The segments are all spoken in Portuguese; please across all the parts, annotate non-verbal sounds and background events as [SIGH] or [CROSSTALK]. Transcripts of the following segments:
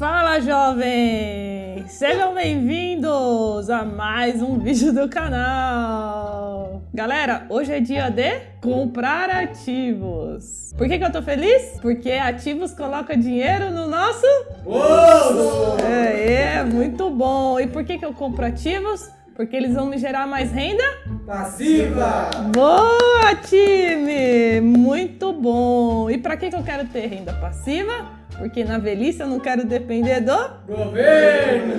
Fala jovens! Sejam bem-vindos a mais um vídeo do canal! Galera, hoje é dia de comprar ativos. Por que, que eu tô feliz? Porque ativos coloca dinheiro no nosso bolso! É, é, muito bom! E por que, que eu compro ativos? Porque eles vão me gerar mais renda passiva. Boa, time! Muito bom! E para que, que eu quero ter renda passiva? Porque na velhice eu não quero depender do governo.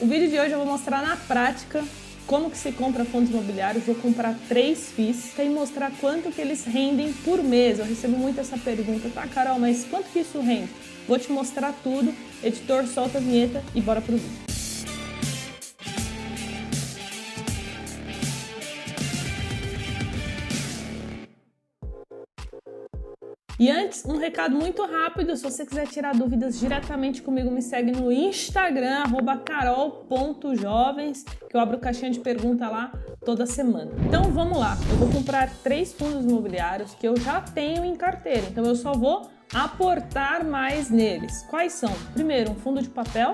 O vídeo de hoje eu vou mostrar na prática como que se compra fundos imobiliários. Vou comprar três FIIs e mostrar quanto que eles rendem por mês. Eu recebo muito essa pergunta, tá, Carol, mas quanto que isso rende? Vou te mostrar tudo. Editor, solta a vinheta e bora pro vídeo. E antes, um recado muito rápido, se você quiser tirar dúvidas diretamente comigo, me segue no Instagram, carol.jovens, que eu abro caixinha de pergunta lá toda semana. Então vamos lá, eu vou comprar três fundos imobiliários que eu já tenho em carteira, então eu só vou aportar mais neles. Quais são? Primeiro, um fundo de papel,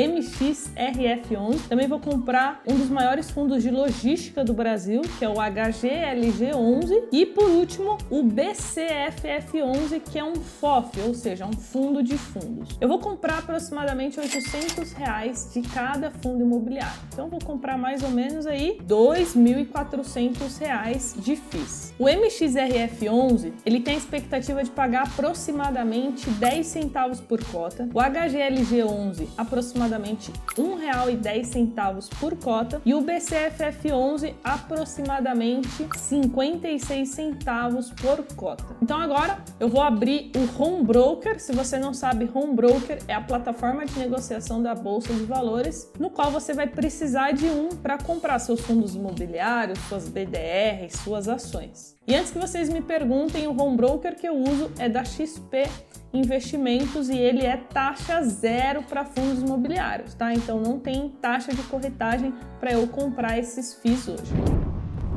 MXRF11. Também vou comprar um dos maiores fundos de logística do Brasil, que é o HGLG11. E por último, o BCFF11, que é um FOF, ou seja, um fundo de fundos. Eu vou comprar aproximadamente 800 reais de cada fundo imobiliário. Então vou comprar mais ou menos aí 2.400 reais de FIIs. O MXRF11, ele tem a expectativa de pagar aproximadamente 10 centavos por cota. O HGLG11, aproximadamente aproximadamente R$ 1,10 por cota e o BCFF11 aproximadamente 56 centavos por cota. Então agora eu vou abrir o Home Broker. Se você não sabe, Home Broker é a plataforma de negociação da bolsa de valores, no qual você vai precisar de um para comprar seus fundos imobiliários, suas BDRs, suas ações. E antes que vocês me perguntem, o Home Broker que eu uso é da XP investimentos e ele é taxa zero para fundos imobiliários, tá? Então não tem taxa de corretagem para eu comprar esses FIIs hoje.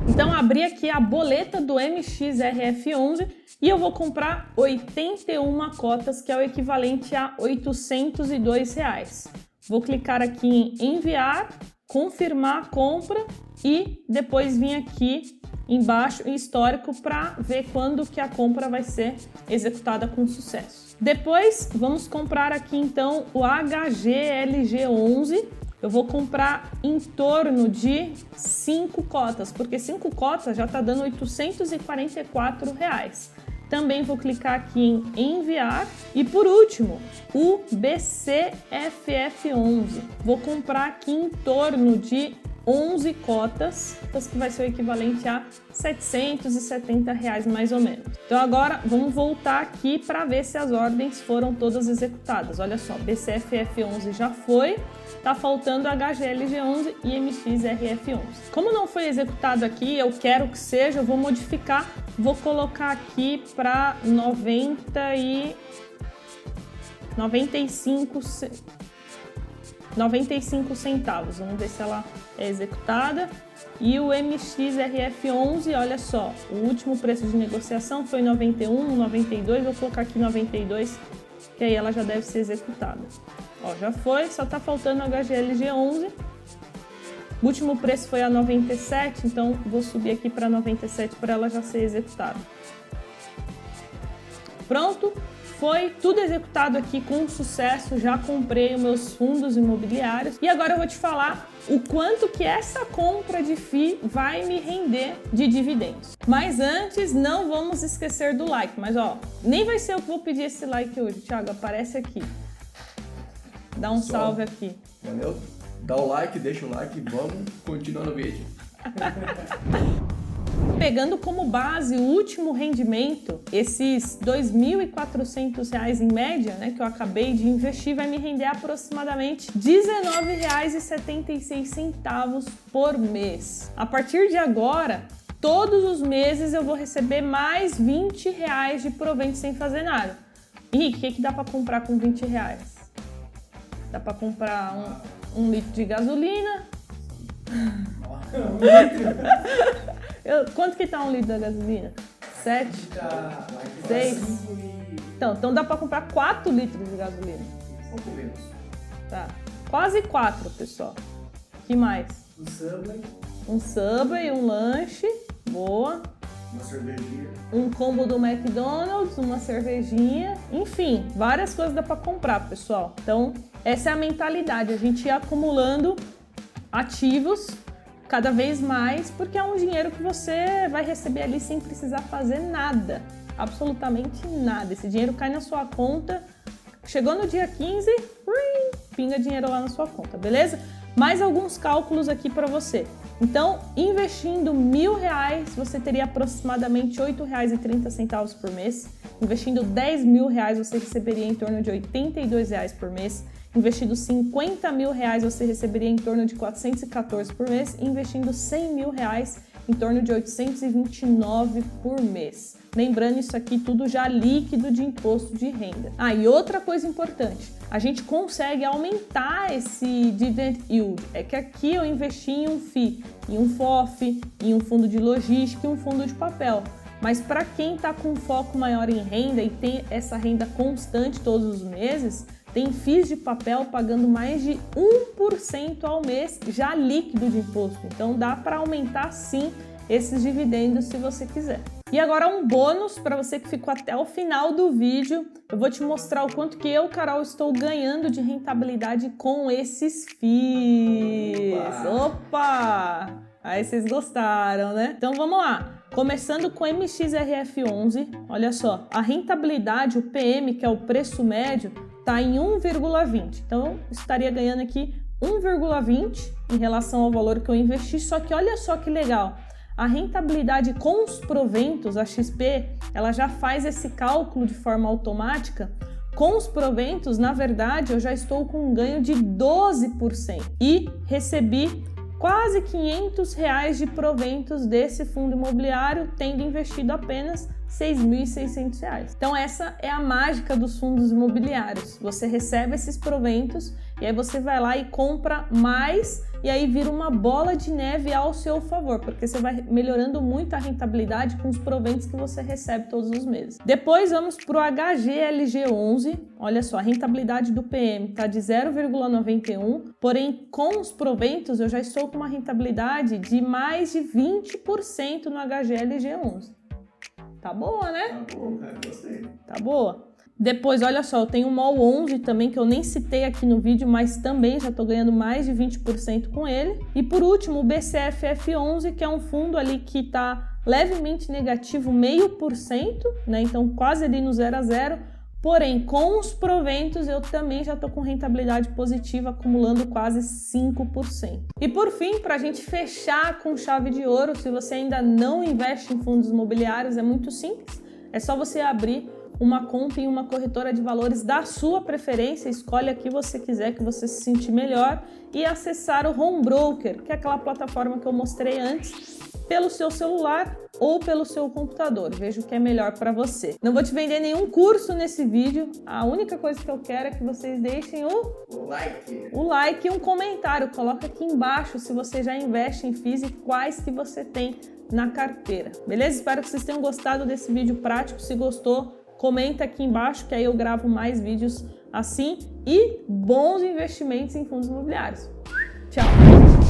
Então abri aqui a boleta do MXRF11 e eu vou comprar 81 cotas, que é o equivalente a 802 reais. Vou clicar aqui em enviar, confirmar a compra e depois vir aqui embaixo em histórico para ver quando que a compra vai ser executada com sucesso. Depois, vamos comprar aqui então o HGLG11. Eu vou comprar em torno de 5 cotas, porque 5 cotas já está dando 844 reais. Também vou clicar aqui em enviar. E por último, o BCFF11. Vou comprar aqui em torno de 11 cotas, que vai ser o equivalente a 770 reais mais ou menos. Então agora vamos voltar aqui para ver se as ordens foram todas executadas. Olha só, BCFF11 já foi, tá faltando HGLG11 e MXRF11. Como não foi executado aqui, eu quero que seja, eu vou modificar, vou colocar aqui para 90 e 95 95 centavos. Vamos ver se ela é executada. E o MXRF11, olha só, o último preço de negociação foi 91, 92, vou colocar aqui 92, que aí ela já deve ser executada. Ó, já foi, só tá faltando a HGLG11. O último preço foi a 97, então vou subir aqui para 97 para ela já ser executada. Pronto, foi tudo executado aqui com sucesso, já comprei os meus fundos imobiliários e agora eu vou te falar o quanto que essa compra de FII vai me render de dividendos. Mas antes, não vamos esquecer do like. Mas ó, nem vai ser eu que vou pedir esse like hoje, Thiago, aparece aqui. Dá um Só. salve aqui. Valeu? Dá o like, deixa o like e vamos continuar no vídeo. [LAUGHS] Pegando como base o último rendimento, esses R$ 2.400 em média, né, que eu acabei de investir, vai me render aproximadamente R$ 19,76 por mês. A partir de agora, todos os meses eu vou receber mais 20 reais de provento sem fazer nada. Henrique, o que, que dá para comprar com 20 reais? Dá para comprar um, um litro de gasolina. Um [LAUGHS] litro? Eu, quanto que tá um litro da gasolina? Sete? Seis? Então, então dá para comprar 4 litros de gasolina. pouco menos. Tá. Quase quatro, pessoal. que mais? Um Subway. Um Subway, um lanche. Boa. Uma cervejinha. Um combo do McDonald's, uma cervejinha. Enfim, várias coisas dá para comprar, pessoal. Então, essa é a mentalidade. A gente ir acumulando ativos cada vez mais, porque é um dinheiro que você vai receber ali sem precisar fazer nada, absolutamente nada. Esse dinheiro cai na sua conta, chegou no dia 15, pinga dinheiro lá na sua conta, beleza? Mais alguns cálculos aqui para você. Então, investindo mil reais, você teria aproximadamente R$ 8,30 por mês. Investindo 10 mil reais, você receberia em torno de 82 reais por mês. Investindo 50 mil reais, você receberia em torno de 414 por mês. Investindo 100 mil reais, em torno de 829 por mês. Lembrando isso aqui tudo já líquido de imposto de renda. Ah, e outra coisa importante, a gente consegue aumentar esse dividend yield. É que aqui eu investi em um FI, em um FOF, em um fundo de logística e um fundo de papel. Mas para quem está com foco maior em renda e tem essa renda constante todos os meses, tem FIIs de papel pagando mais de 1% ao mês já líquido de imposto. Então dá para aumentar sim esses dividendos se você quiser. E agora um bônus para você que ficou até o final do vídeo. Eu vou te mostrar o quanto que eu, Carol, estou ganhando de rentabilidade com esses FIIs. Opa! Opa! Aí vocês gostaram, né? Então vamos lá. Começando com MXRF11, olha só, a rentabilidade, o PM, que é o preço médio, está em 1,20. Então, estaria ganhando aqui 1,20 em relação ao valor que eu investi. Só que olha só que legal. A rentabilidade com os proventos, a XP, ela já faz esse cálculo de forma automática. Com os proventos, na verdade, eu já estou com um ganho de 12% e recebi quase 500 reais de proventos desse fundo imobiliário, tendo investido apenas 6.600 reais. Então essa é a mágica dos fundos imobiliários. Você recebe esses proventos e aí você vai lá e compra mais e aí vira uma bola de neve ao seu favor, porque você vai melhorando muito a rentabilidade com os proventos que você recebe todos os meses. Depois vamos para o HGLG11. Olha só, a rentabilidade do PM está de 0,91, porém com os proventos eu já estou com uma rentabilidade de mais de 20% no HGLG11. Tá boa, né? Tá boa, cara, gostei. Tá boa. Depois, olha só, eu tenho o MOL 11 também, que eu nem citei aqui no vídeo, mas também já estou ganhando mais de 20% com ele. E por último, o BCFF11, que é um fundo ali que está levemente negativo, meio por cento, né? Então quase ali no zero a zero Porém, com os proventos, eu também já estou com rentabilidade positiva, acumulando quase 5%. E por fim, para a gente fechar com chave de ouro, se você ainda não investe em fundos imobiliários, é muito simples. É só você abrir uma conta em uma corretora de valores da sua preferência, escolhe a que você quiser, que você se sentir melhor e acessar o Home Broker, que é aquela plataforma que eu mostrei antes, pelo seu celular ou pelo seu computador. Veja o que é melhor para você. Não vou te vender nenhum curso nesse vídeo. A única coisa que eu quero é que vocês deixem o, o like. O like e um comentário. Coloca aqui embaixo se você já investe em FIIs e quais que você tem na carteira. Beleza? Espero que vocês tenham gostado desse vídeo prático. Se gostou, comenta aqui embaixo que aí eu gravo mais vídeos assim e bons investimentos em fundos imobiliários. Tchau!